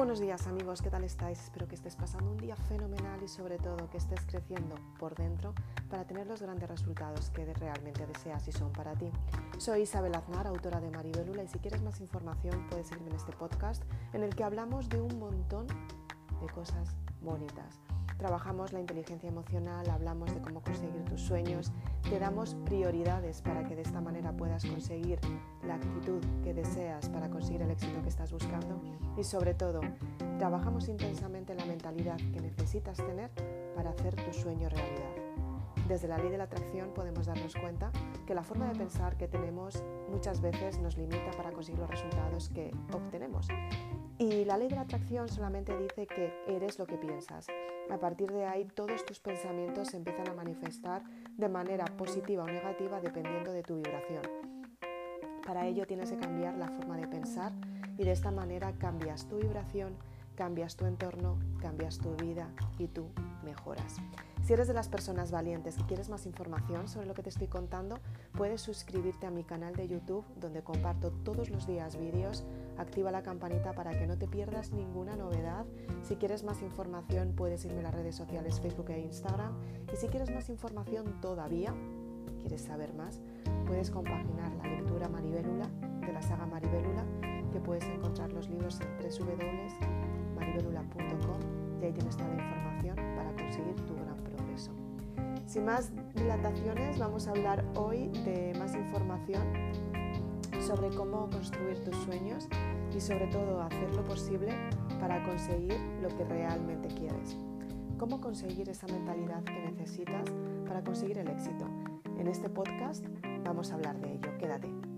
buenos días amigos, ¿qué tal estáis? Espero que estés pasando un día fenomenal y sobre todo que estés creciendo por dentro para tener los grandes resultados que realmente deseas y son para ti. Soy Isabel Aznar, autora de Maribelula y si quieres más información puedes seguirme en este podcast en el que hablamos de un montón de cosas bonitas. Trabajamos la inteligencia emocional, hablamos de cómo conseguir tus sueños, te damos prioridades para que de esta manera puedas conseguir la actitud que deseas para conseguir el éxito que estás buscando y sobre todo trabajamos intensamente la mentalidad que necesitas tener para hacer tu sueño realidad. Desde la ley de la atracción podemos darnos cuenta que la forma de pensar que tenemos muchas veces nos limita para conseguir los resultados que obtenemos. Y la ley de la atracción solamente dice que eres lo que piensas. A partir de ahí todos tus pensamientos se empiezan a manifestar de manera positiva o negativa dependiendo de tu vibración. Para ello tienes que cambiar la forma de pensar y de esta manera cambias tu vibración, cambias tu entorno, cambias tu vida y tú mejoras. Si eres de las personas valientes y quieres más información sobre lo que te estoy contando, puedes suscribirte a mi canal de YouTube donde comparto todos los días vídeos. Activa la campanita para que no te pierdas ninguna novedad. Si quieres más información puedes irme a las redes sociales Facebook e Instagram. Y si quieres más información todavía, quieres saber más, puedes compaginar la lectura Maribelula de la saga Maribelula, que puedes encontrar los libros en www.maribelula.com y ahí tienes toda la información para conseguir tu gran progreso. Sin más dilataciones, vamos a hablar hoy de más información sobre cómo construir tus sueños y sobre todo hacer lo posible para conseguir lo que realmente quieres. Cómo conseguir esa mentalidad que necesitas para conseguir el éxito. En este podcast vamos a hablar de ello. Quédate.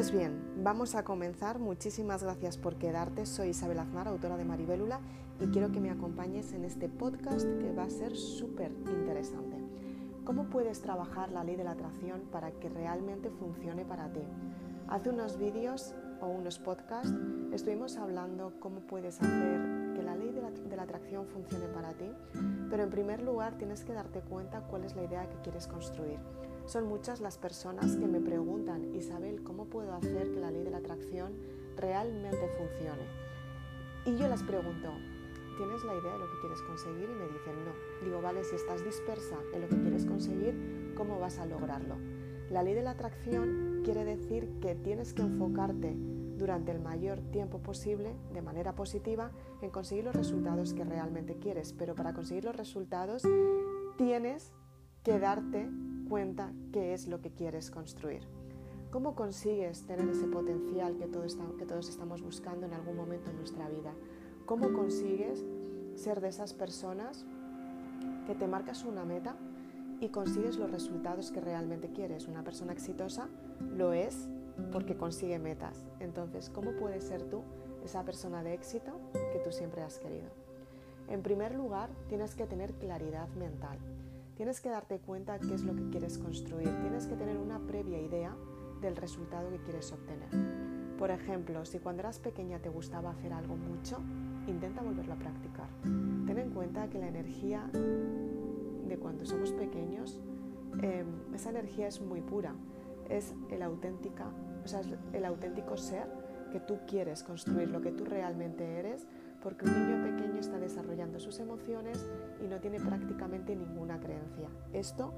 Entonces, bien, vamos a comenzar. Muchísimas gracias por quedarte. Soy Isabel Aznar, autora de Maribélula, y quiero que me acompañes en este podcast que va a ser súper interesante. ¿Cómo puedes trabajar la ley de la atracción para que realmente funcione para ti? Hace unos vídeos o unos podcasts estuvimos hablando cómo puedes hacer que la ley de la, de la, atracción funcione para ti, pero en primer lugar tienes que darte cuenta cuál es la idea que quieres construir. Son muchas las personas que me preguntan, Isabel, ¿cómo puedo hacer que la ley de la atracción realmente funcione? Y yo les pregunto, ¿tienes la idea de lo que quieres conseguir? Y me dicen, no. Digo, vale, si estás dispersa en lo que quieres conseguir, ¿cómo vas a lograrlo? La ley de la atracción quiere decir que tienes que enfocarte durante el mayor tiempo posible, de manera positiva, en conseguir los resultados que realmente quieres. Pero para conseguir los resultados tienes que darte cuenta qué es lo que quieres construir. ¿Cómo consigues tener ese potencial que, que todos estamos buscando en algún momento en nuestra vida? ¿Cómo consigues ser de esas personas que te marcas una meta y consigues los resultados que realmente quieres? Una persona exitosa lo es porque consigue metas. Entonces, ¿cómo puedes ser tú esa persona de éxito que tú siempre has querido? En primer lugar, tienes que tener claridad mental. Tienes que darte cuenta qué es lo que quieres construir, tienes que tener una previa idea del resultado que quieres obtener. Por ejemplo, si cuando eras pequeña te gustaba hacer algo mucho, intenta volverlo a practicar. Ten en cuenta que la energía de cuando somos pequeños, eh, esa energía es muy pura, es el, auténtica, o sea, el auténtico ser que tú quieres construir, lo que tú realmente eres porque un niño pequeño está desarrollando sus emociones y no tiene prácticamente ninguna creencia. Esto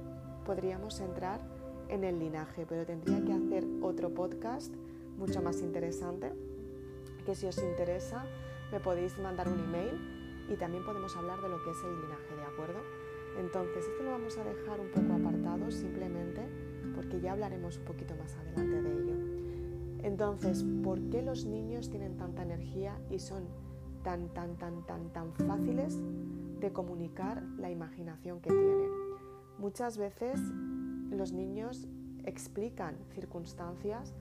podríamos entrar en el linaje, pero tendría que hacer otro podcast mucho más interesante, que si os interesa me podéis mandar un email y también podemos hablar de lo que es el linaje, ¿de acuerdo? Entonces, esto lo vamos a dejar un poco apartado simplemente porque ya hablaremos un poquito más adelante de ello. Entonces, ¿por qué los niños tienen tanta energía y son tan, tan, tan, tan, tan fáciles de comunicar la imaginación que tienen. Muchas veces los niños explican circunstancias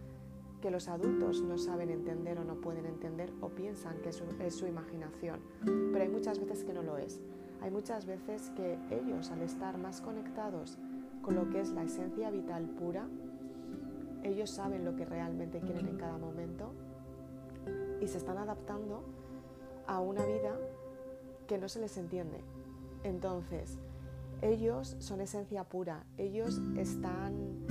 que los adultos no saben entender o no pueden entender o piensan que es su, imaginación, pero hay muchas veces que no lo es. Hay muchas veces que ellos, al estar más conectados con lo que es la esencia vital pura. Ellos saben lo que realmente quieren en cada momento y se están adaptando a una vida que no se les entiende. Entonces, ellos son esencia pura, ellos están,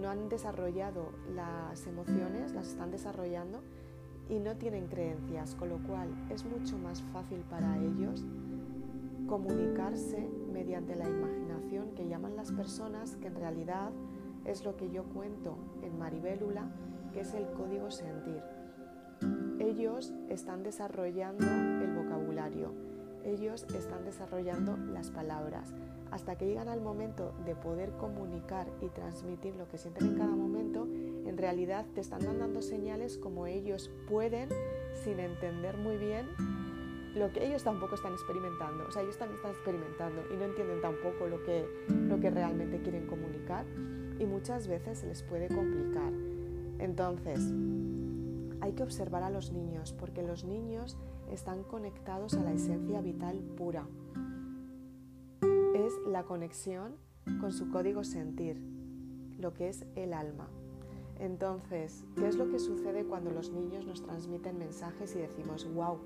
no, han desarrollado las emociones, las están desarrollando y no tienen creencias, con lo cual es mucho más fácil para ellos comunicarse mediante la imaginación que llaman las personas, que en realidad es lo que yo cuento en Maribélula, que es el código sentir. Ellos están desarrollando el vocabulario, ellos están desarrollando las palabras, hasta que llegan al momento de poder comunicar y transmitir lo que sienten en cada momento, en realidad te están dando señales como ellos pueden sin entender muy bien lo que ellos tampoco están experimentando. O sea, ellos también están experimentando y no entienden tampoco lo que, lo que realmente quieren comunicar y muchas veces se les puede complicar. Entonces, hay que observar a los niños porque los niños están conectados a la esencia vital pura. Es la conexión con su código sentir, lo que es el alma. Entonces, ¿qué es lo que sucede cuando los niños nos transmiten mensajes y decimos, wow,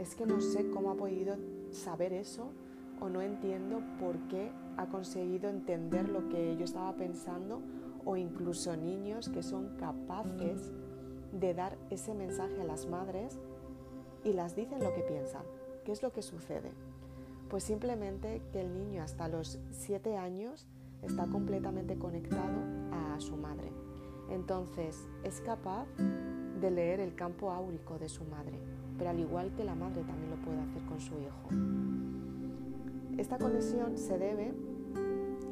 es que no sé cómo ha podido saber eso o no entiendo por qué ha conseguido entender lo que yo estaba pensando o incluso niños que son capaces de dar ese mensaje a las madres y las dicen lo que piensan. ¿Qué es lo que sucede? Pues simplemente que el niño hasta los 7 años está completamente conectado a su madre. Entonces es capaz de leer el campo áurico de su madre, pero al igual que la madre también lo puede hacer con su hijo. Esta conexión se debe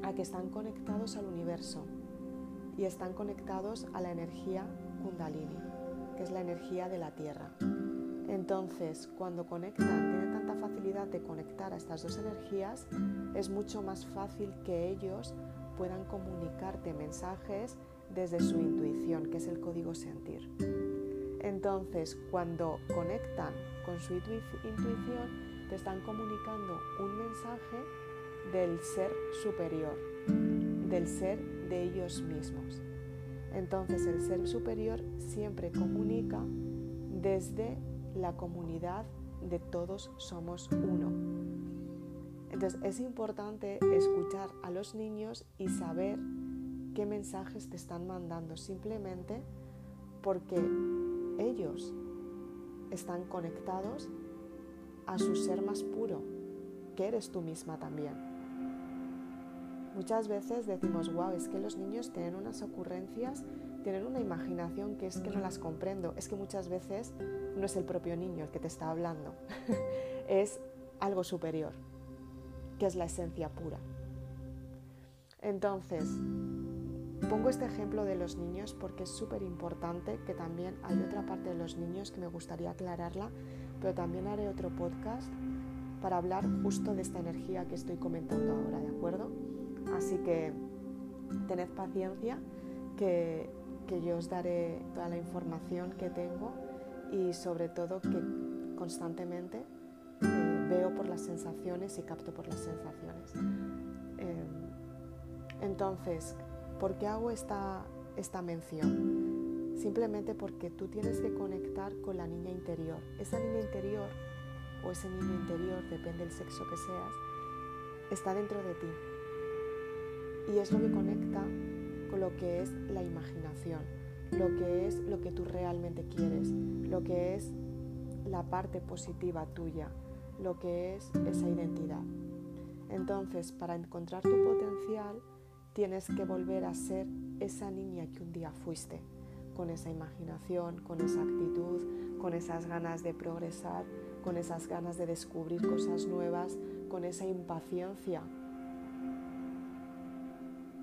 a que están conectados al universo y están conectados a la energía kundalini, que es la energía de la tierra. Entonces, cuando conectan, tienen tanta facilidad de conectar a estas dos energías, es mucho más fácil que ellos puedan comunicarte mensajes desde su intuición, que es el código sentir. Entonces, cuando conectan con su intuición, te están comunicando un mensaje del ser superior, del ser de ellos mismos. Entonces, el ser superior siempre comunica desde la comunidad de todos somos uno. Entonces es importante escuchar a los niños y saber qué mensajes te están mandando simplemente porque ellos están conectados a su ser más puro, que eres tú misma también. Muchas veces decimos, wow, es que los niños tienen unas ocurrencias tienen una imaginación que es que no las comprendo. Es que muchas veces no es el propio niño el que te está hablando, es algo superior, que es la esencia pura. Entonces, pongo este ejemplo de los niños porque es súper importante que también hay otra parte de los niños que me gustaría aclararla, pero también haré otro podcast para hablar justo de esta energía que estoy comentando ahora, ¿de acuerdo? Así que tened paciencia que que yo os daré toda la información que tengo y sobre todo que constantemente eh, veo por las sensaciones y capto por las sensaciones. Em, entonces, ¿por qué hago esta, mención? Simplemente porque tú tienes que conectar con la niña interior. Esa niña interior o ese niño interior, depende del sexo que seas, está dentro de ti. Y es lo que conecta con lo que es la imaginación, lo que es lo que tú realmente quieres, lo que es la parte positiva tuya, lo que es esa identidad. Entonces, para encontrar tu potencial, tienes que volver a ser esa niña que un día fuiste, con esa imaginación, con esa actitud, con esas ganas de progresar, con esas ganas de descubrir cosas nuevas, con esa impaciencia.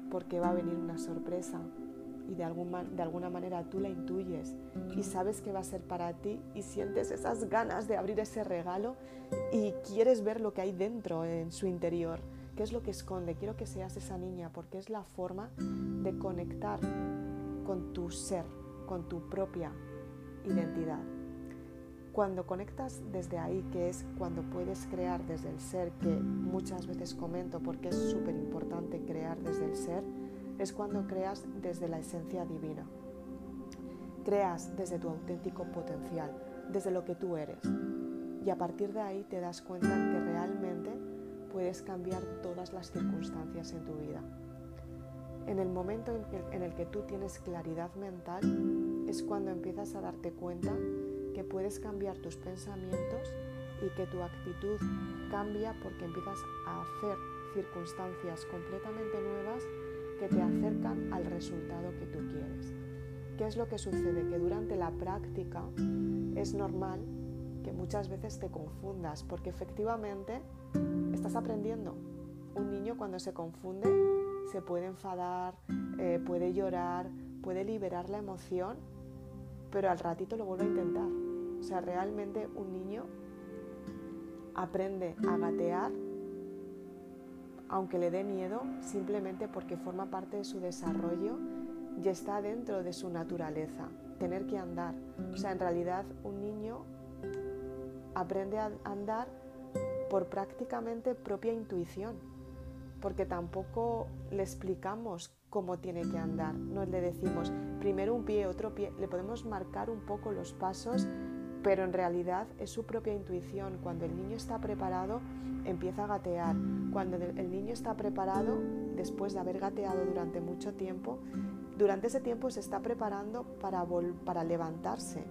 Porque va a venir una sorpresa y de, de alguna manera tú la intuyes y sabes que va a ser para ti y sientes esas ganas de abrir ese regalo y quieres ver lo que hay dentro en su interior, qué es lo que esconde. Quiero que seas esa niña porque es la forma de conectar con tu ser, con tu propia identidad. Cuando conectas desde ahí, que es cuando puedes crear desde el ser, que muchas veces comento porque es súper importante crear desde el ser, es cuando creas desde la esencia divina. Creas desde tu auténtico potencial, desde lo que tú eres. Y a partir de ahí te das cuenta que puedes cambiar todas las circunstancias en tu vida. En el momento en el que tú tienes claridad mental es cuando empiezas a darte cuenta que puedes cambiar tus pensamientos y que tu actitud cambia porque empiezas a hacer circunstancias completamente nuevas que te acercan al resultado que tú quieres. ¿Qué es lo que sucede? Que durante la práctica es normal que muchas veces te confundas porque efectivamente estás aprendiendo. Un niño cuando se confunde se puede enfadar, eh, puede llorar, puede liberar la emoción, pero al ratito lo vuelve a intentar. O sea, realmente un niño aprende a gatear aunque le dé miedo, simplemente porque forma parte de su desarrollo y está dentro de su naturaleza, tener que andar. O sea, en realidad un niño aprende a andar por prácticamente propia intuición porque tampoco le explicamos cómo tiene que andar. No le decimos primero un pie, otro pie, le podemos marcar un poco los pasos, pero en realidad es su propia intuición. Cuando el niño está preparado, empieza a gatear. Cuando el niño está preparado, después de haber gateado durante mucho tiempo, durante ese tiempo se está preparando para, para levantarse.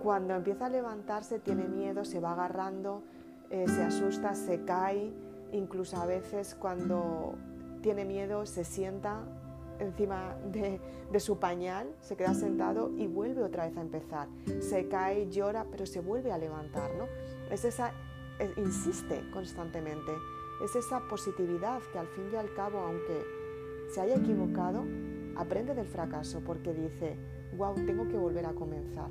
Cuando empieza a levantarse, tiene miedo, se va agarrando, eh, se asusta, se cae incluso a veces cuando tiene miedo se sienta encima de, su pañal, se queda sentado y vuelve otra vez a empezar. Se cae, llora, pero se vuelve a levantar, ¿no? Es esa, insiste constantemente, es esa positividad que al fin y al cabo, aunque se haya equivocado, aprende del fracaso porque dice, wow, tengo que volver a comenzar.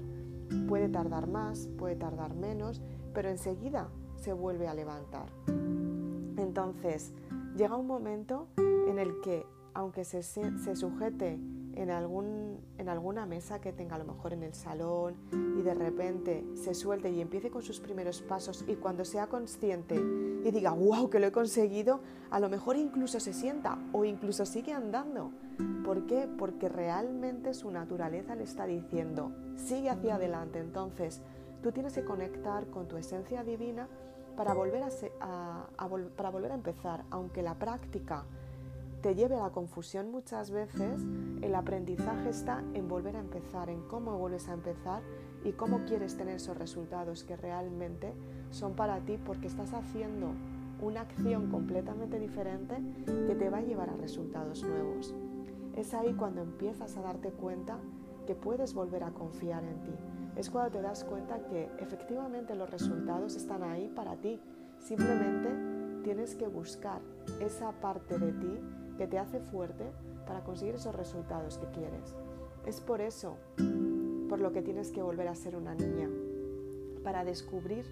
Puede tardar más, puede tardar menos, pero enseguida se vuelve a levantar. Entonces, llega un momento en el que, aunque se, sujete en, alguna mesa que tenga a lo mejor en el salón y de repente se suelte y empiece con sus primeros pasos y cuando sea consciente y diga, wow, que lo he conseguido, a lo mejor incluso se sienta o incluso sigue andando. ¿Por qué? Porque realmente su naturaleza le está diciendo, sigue hacia adelante. Entonces, tú tienes que conectar con tu esencia divina para volver a, para volver a empezar, aunque la práctica te lleve a la confusión muchas veces, el aprendizaje está en volver a empezar, en cómo vuelves a empezar y cómo quieres tener esos resultados que realmente son para ti porque estás haciendo una acción completamente diferente que te va a llevar a resultados nuevos. Es ahí cuando empiezas a darte cuenta que puedes volver a confiar en ti, es cuando te das cuenta que efectivamente los resultados están ahí para ti. Simplemente tienes que buscar esa parte de ti que te hace fuerte para conseguir esos resultados que quieres. Es por eso por lo que tienes que volver a ser una niña, para descubrir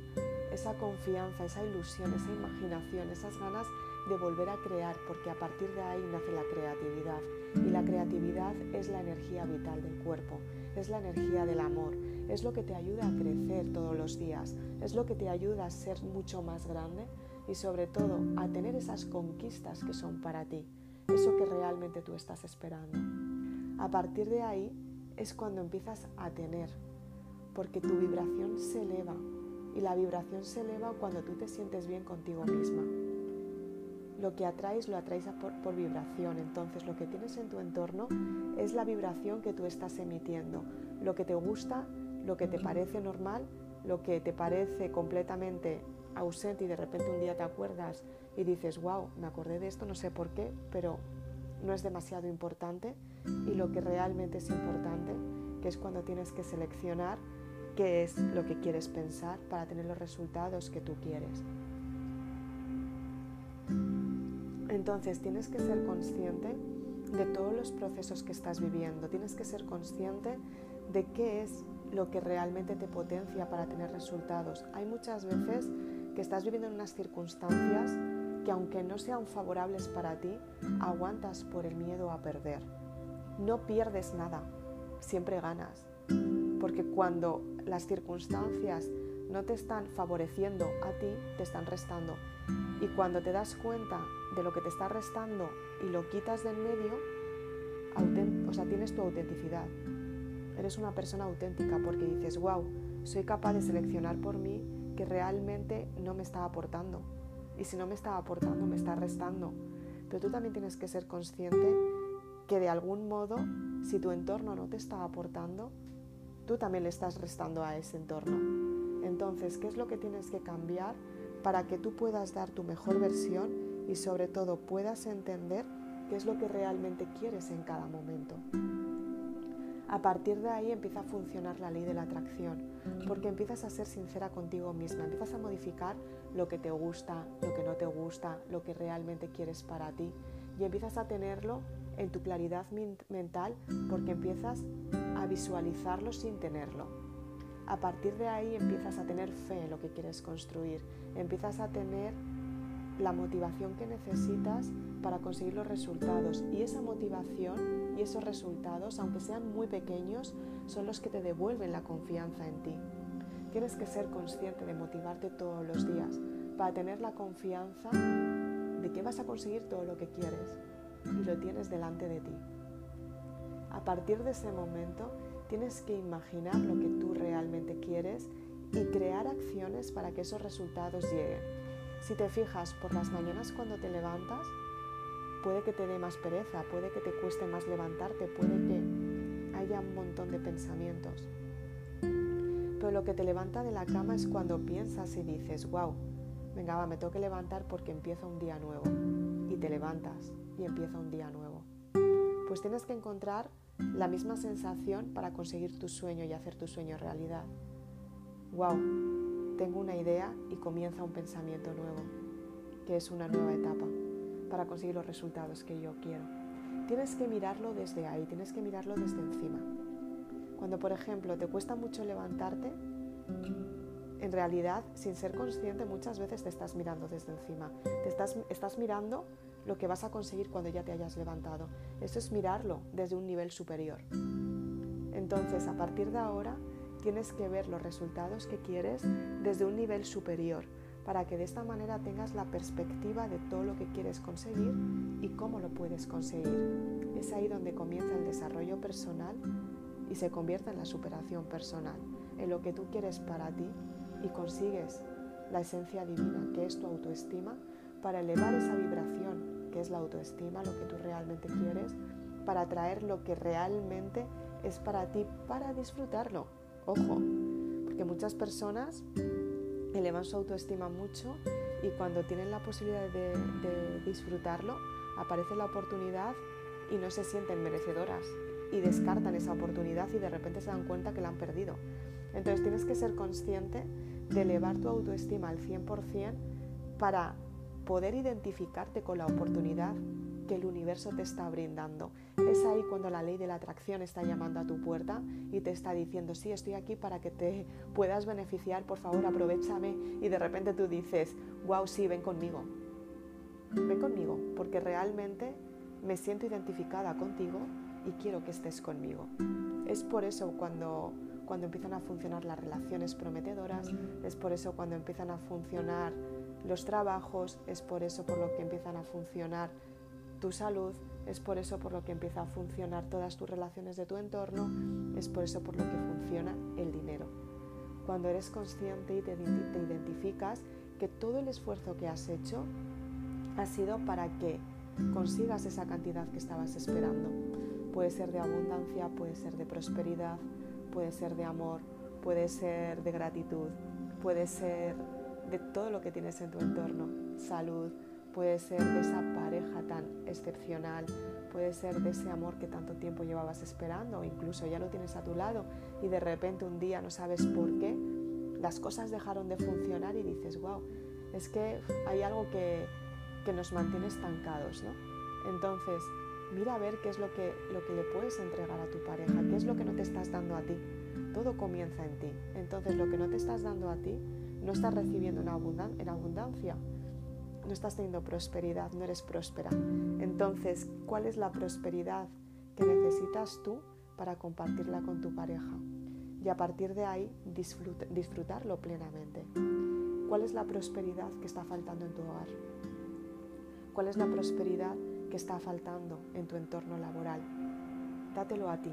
esa confianza, esa ilusión, esa imaginación, esas ganas de volver a crear, porque a partir de ahí nace la creatividad. Y la creatividad es la energía vital del cuerpo, es la energía del amor, es lo que te ayuda a crecer todos los días, es lo que te ayuda a ser mucho más grande y sobre todo a tener esas conquistas que son para ti, eso que realmente tú estás esperando. A partir de ahí es cuando empiezas a tener, porque tu vibración se eleva y la vibración se eleva cuando tú te sientes bien contigo misma. Lo que atraes lo atraes por, por, vibración, entonces lo que tienes en tu entorno es la vibración que tú estás emitiendo. Lo que te gusta lo que te parece normal, lo que te parece completamente ausente y de repente un día te acuerdas y dices, wow, me acordé de esto, no sé por qué, pero no es demasiado importante. Y lo que realmente es importante, que es cuando tienes que seleccionar qué es lo que quieres pensar para tener los resultados que tú quieres. Entonces tienes que ser consciente de todos los procesos que estás viviendo, tienes que ser consciente de qué es lo que realmente te potencia para tener resultados. Hay muchas veces que estás viviendo en unas circunstancias que aunque no sean favorables para ti, aguantas por el miedo a perder. No pierdes nada, siempre ganas, Porque cuando las circunstancias no te están favoreciendo a ti, te están restando. Y cuando te das cuenta de lo que te está restando y lo quitas del medio, o sea, tienes tu autenticidad. Eres una persona auténtica porque dices, wow, soy capaz de seleccionar por mí que realmente no me está aportando. Y si no me está aportando, me está restando. Pero tú también tienes que ser consciente que de algún modo, si tu entorno no te está aportando, tú también le estás restando a ese entorno. Entonces, ¿qué es lo que tienes que cambiar para que tú puedas dar tu mejor versión y sobre todo puedas entender qué es lo que realmente quieres en cada momento? A partir de ahí empieza a funcionar la ley de la atracción, porque empiezas a ser sincera contigo misma, empiezas a modificar lo que te gusta, lo que no te gusta, lo que realmente quieres para ti y empiezas a tenerlo en tu claridad mental porque empiezas a visualizarlo sin tenerlo. A partir de ahí empiezas a tener fe en lo que quieres construir, empiezas a tener la motivación que necesitas para conseguir los resultados y esa motivación y esos resultados, aunque sean muy pequeños, son los que te devuelven la confianza en ti. Tienes que ser consciente de motivarte todos los días para tener la confianza de que vas a conseguir todo lo que quieres y lo tienes delante de ti. A partir de ese momento tienes que imaginar lo que tú realmente quieres y crear acciones para que esos resultados lleguen. Si te fijas por las mañanas cuando te levantas, puede que te dé más pereza, puede que te cueste más levantarte, puede que haya un montón de pensamientos. Pero lo que te levanta de la cama es cuando piensas y dices, wow, venga, va, me tengo que levantar porque empieza un día nuevo. Y te levantas y empieza un día nuevo. Pues tienes que encontrar la misma sensación para conseguir tu sueño y hacer tu sueño realidad. Wow, tengo una idea y comienza un pensamiento nuevo, que es una nueva etapa para conseguir los resultados que yo quiero. Tienes que mirarlo desde ahí, tienes que mirarlo desde encima. Cuando, por ejemplo, te cuesta mucho levantarte, en realidad, sin ser consciente, muchas veces te estás mirando desde encima. Te estás, estás mirando lo que vas a conseguir cuando ya te hayas levantado. Eso es mirarlo desde un nivel superior. Entonces, a partir de ahora, tienes que ver los resultados que quieres desde un nivel superior para que de esta manera tengas la perspectiva de todo lo que quieres conseguir y cómo lo puedes conseguir. Es ahí donde comienza el desarrollo personal y se convierte en la superación personal, en lo que tú quieres para ti y consigues la esencia divina, que es tu autoestima, para elevar esa vibración, que es la autoestima, lo que tú realmente quieres, para atraer lo que realmente es para ti, para disfrutarlo. Ojo, porque muchas personas elevan su autoestima mucho y cuando tienen la posibilidad de, de disfrutarlo, aparece la oportunidad y no se sienten merecedoras y descartan esa oportunidad y de repente se dan cuenta que la han perdido. Entonces tienes que ser consciente de elevar tu autoestima al 100% para poder identificarte con la oportunidad que el universo te está brindando. Es ahí cuando la ley de la atracción está llamando a tu puerta y te está diciendo, sí, estoy aquí para que te puedas beneficiar, por favor, aprovechame. Y de repente tú dices, wow, sí, ven conmigo. Ven conmigo, porque realmente me siento identificada contigo y quiero que estés conmigo. Es por eso cuando cuando empiezan a funcionar las relaciones prometedoras, es por eso cuando empiezan a funcionar los trabajos, es por eso por lo que empiezan a funcionar tu salud, es por eso por lo que empieza a funcionar todas tus relaciones de tu entorno, es por eso por lo que funciona el dinero. Cuando eres consciente y te, te identificas que todo el esfuerzo que has hecho ha sido para que consigas esa cantidad que estabas esperando. Puede ser de abundancia, puede ser de prosperidad, puede ser de amor, puede ser de gratitud, puede ser de todo lo que tienes en tu entorno, salud, puede ser de esa pareja tan excepcional, puede ser de ese amor que tanto tiempo llevabas esperando o incluso ya lo tienes a tu lado y de repente un día no sabes por qué, las cosas dejaron de funcionar y dices, wow, es que hay algo que, que nos mantiene estancados, ¿no? Entonces, mira a ver qué es lo que, lo que le puedes entregar a tu pareja, qué es lo que no te estás dando a ti. Todo comienza en ti. Entonces lo que no te estás dando a ti, no estás recibiendo en, abundancia. No estás teniendo prosperidad, no eres próspera. Entonces, ¿cuál es la prosperidad que necesitas tú para compartirla con tu pareja? y a partir de ahí disfrutarlo plenamente. ¿Cuál es la prosperidad que está faltando en tu hogar? ¿Cuál es la prosperidad que está faltando en tu entorno laboral? Dátelo a ti.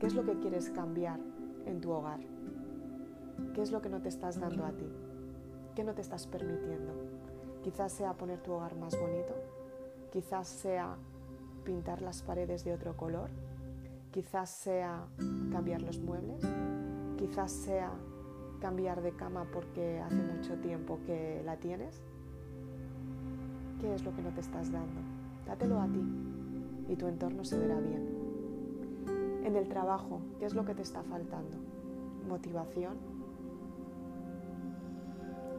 ¿Qué es lo que quieres cambiar en tu hogar? ¿Qué es lo que no te estás dando a ti? ¿Qué no te estás permitiendo? Quizás sea poner tu hogar más bonito, quizás sea pintar las paredes de otro color, quizás sea cambiar los muebles, quizás sea cambiar de cama porque hace mucho tiempo que la tienes. ¿Qué es lo que no te estás dando? Dátelo a ti y tu entorno se verá bien. En el trabajo, ¿qué es lo que te está faltando? ¿Motivación?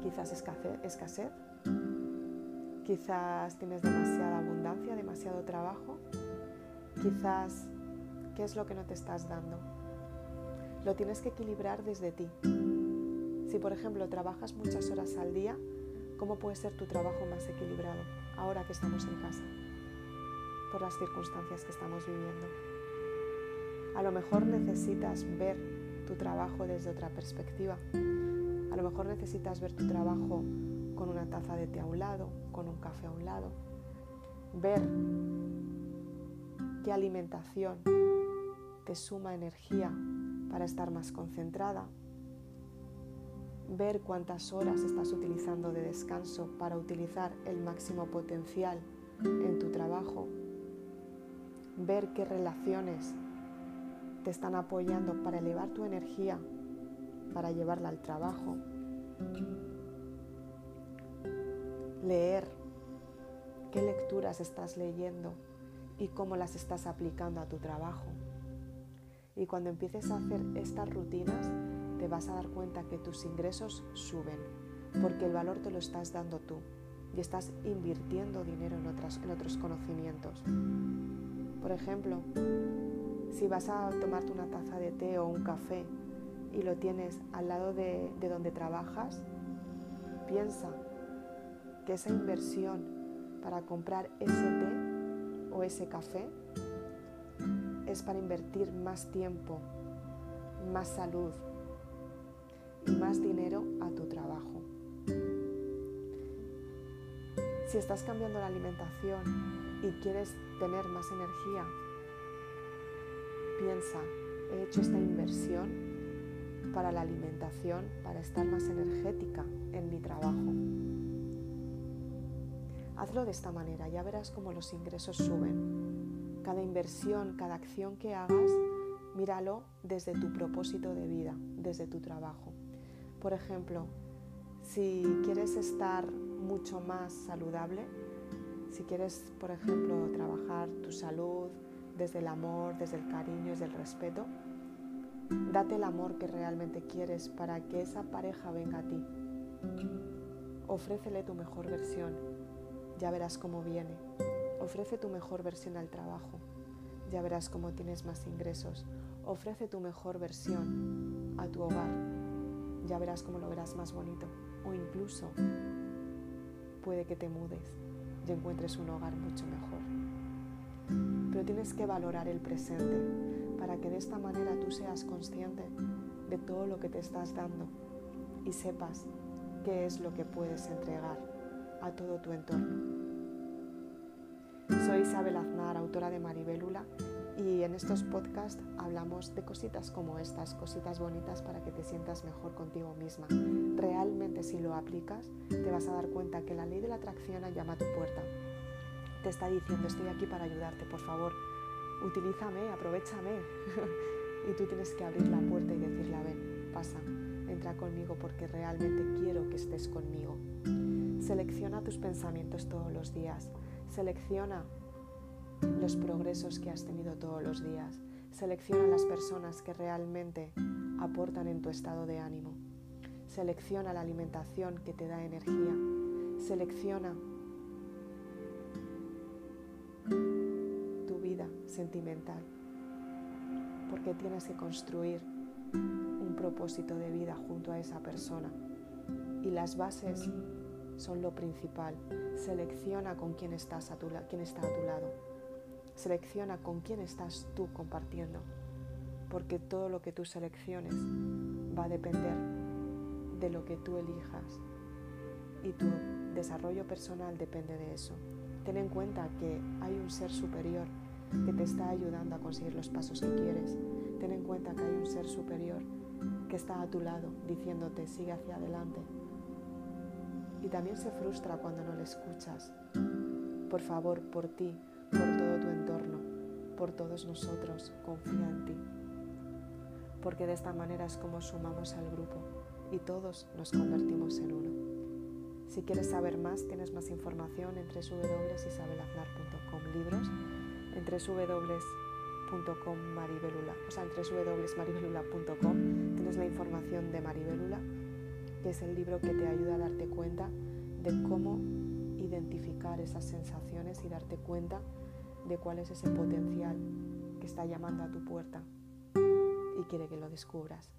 ¿Quizás escasez? Quizás tienes demasiada abundancia, demasiado trabajo. Quizás, ¿qué es lo que no te estás dando? Lo tienes que equilibrar desde ti. Si, por ejemplo, trabajas muchas horas al día, ¿cómo puede ser tu trabajo más equilibrado ahora que estamos en casa? Por las circunstancias que estamos viviendo. A lo mejor necesitas ver tu trabajo desde otra perspectiva. A lo mejor necesitas ver tu trabajo con una taza de té a un lado, con un café a un lado. Ver qué alimentación te suma energía para estar más concentrada. Ver cuántas horas estás utilizando de descanso para utilizar el máximo potencial en tu trabajo. Ver qué relaciones te están apoyando para elevar tu energía, para llevarla al trabajo leer qué lecturas estás leyendo y cómo las estás aplicando a tu trabajo. Y cuando empieces a hacer estas rutinas, te vas a dar cuenta que tus ingresos suben, porque el valor te lo estás dando tú y estás invirtiendo dinero en, en otros conocimientos. Por ejemplo, si vas a tomarte una taza de té o un café y lo tienes al lado de, de donde trabajas, piensa que esa inversión para comprar ese té o ese café es para invertir más tiempo, más salud y más dinero a tu trabajo. Si estás cambiando la alimentación y quieres tener más energía, piensa, he hecho esta inversión para la alimentación, para estar más energética en mi trabajo. Hazlo de esta manera, ya verás cómo los ingresos suben. Cada inversión, cada acción que hagas, míralo desde tu propósito de vida, desde tu trabajo. Por ejemplo, si quieres estar mucho más saludable, si quieres, por ejemplo, trabajar tu salud desde el amor, desde el cariño, desde el respeto, date el amor que realmente quieres para que esa pareja venga a ti. Ofrécele tu mejor versión ya verás cómo viene. Ofrece tu mejor versión al trabajo, ya verás cómo tienes más ingresos. Ofrece tu mejor versión a tu hogar, ya verás cómo lo verás más bonito. O incluso puede que te mudes y encuentres un hogar mucho mejor. Pero tienes que valorar el presente para que de esta manera tú seas consciente de todo lo que te estás dando y sepas qué es lo que puedes entregar a todo tu entorno. Soy Isabel Aznar, autora de Maribelula, y en estos podcasts hablamos de cositas como estas, cositas bonitas para que te sientas mejor contigo misma. Realmente si lo aplicas, te vas a dar cuenta que la ley de la atracción llama a tu puerta. Te está diciendo, estoy aquí para ayudarte, por favor, utilízame, aprovechame. y tú tienes que abrir la puerta y decirle, ven, pasa, entra conmigo porque realmente quiero que estés conmigo. Selecciona tus pensamientos todos los días. Selecciona los progresos que has tenido todos los días. Selecciona las personas que realmente aportan en tu estado de ánimo. Selecciona la alimentación que te da energía. Selecciona sentimental. Porque tienes que construir un propósito de vida junto a esa persona. Y las bases son lo principal. Selecciona con quién, estás quién está a tu lado. Selecciona con quién estás tú compartiendo. porque todo lo que tú selecciones va a depender de lo que tú elijas y tu desarrollo personal depende de eso. Ten en cuenta que hay un ser superior que te está ayudando a conseguir los pasos que quieres. Ten en cuenta que hay un ser superior que está a tu lado diciéndote sigue hacia adelante. Y también se frustra cuando no le escuchas. Por favor, por ti, por todo tu entorno, por todos nosotros, confía en ti. Porque de esta manera es como sumamos al grupo y todos nos convertimos en uno. Si quieres saber más, tienes más información en www.isabelaznar.com libros, en www.com o sea, en tienes la información de Maribelula, que es el libro que te ayuda a darte cuenta de cómo identificar esas sensaciones y darte cuenta de cuál es ese potencial que está llamando a tu puerta y quiere que lo descubras.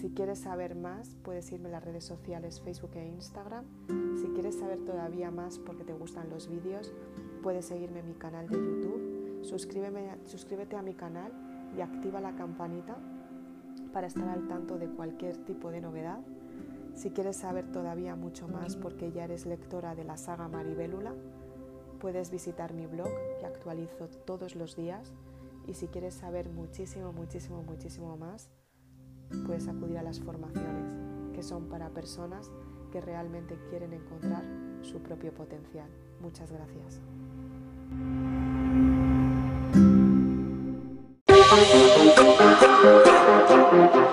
Si quieres saber más, puedes irme a las redes sociales Facebook e Instagram. Si quieres saber todavía más porque te gustan los vídeos, puedes seguirme en mi canal de YouTube. suscríbete a mi canal y activa la campanita para estar al tanto de cualquier tipo de novedad. Si quieres saber todavía mucho más porque ya eres lectora de la saga Maribélula, puedes visitar mi blog que actualizo todos los días. Y si quieres saber muchísimo, muchísimo, muchísimo más, puedes acudir a las formaciones, que son para personas que realmente quieren encontrar su propio potencial. Muchas gracias. Thank you.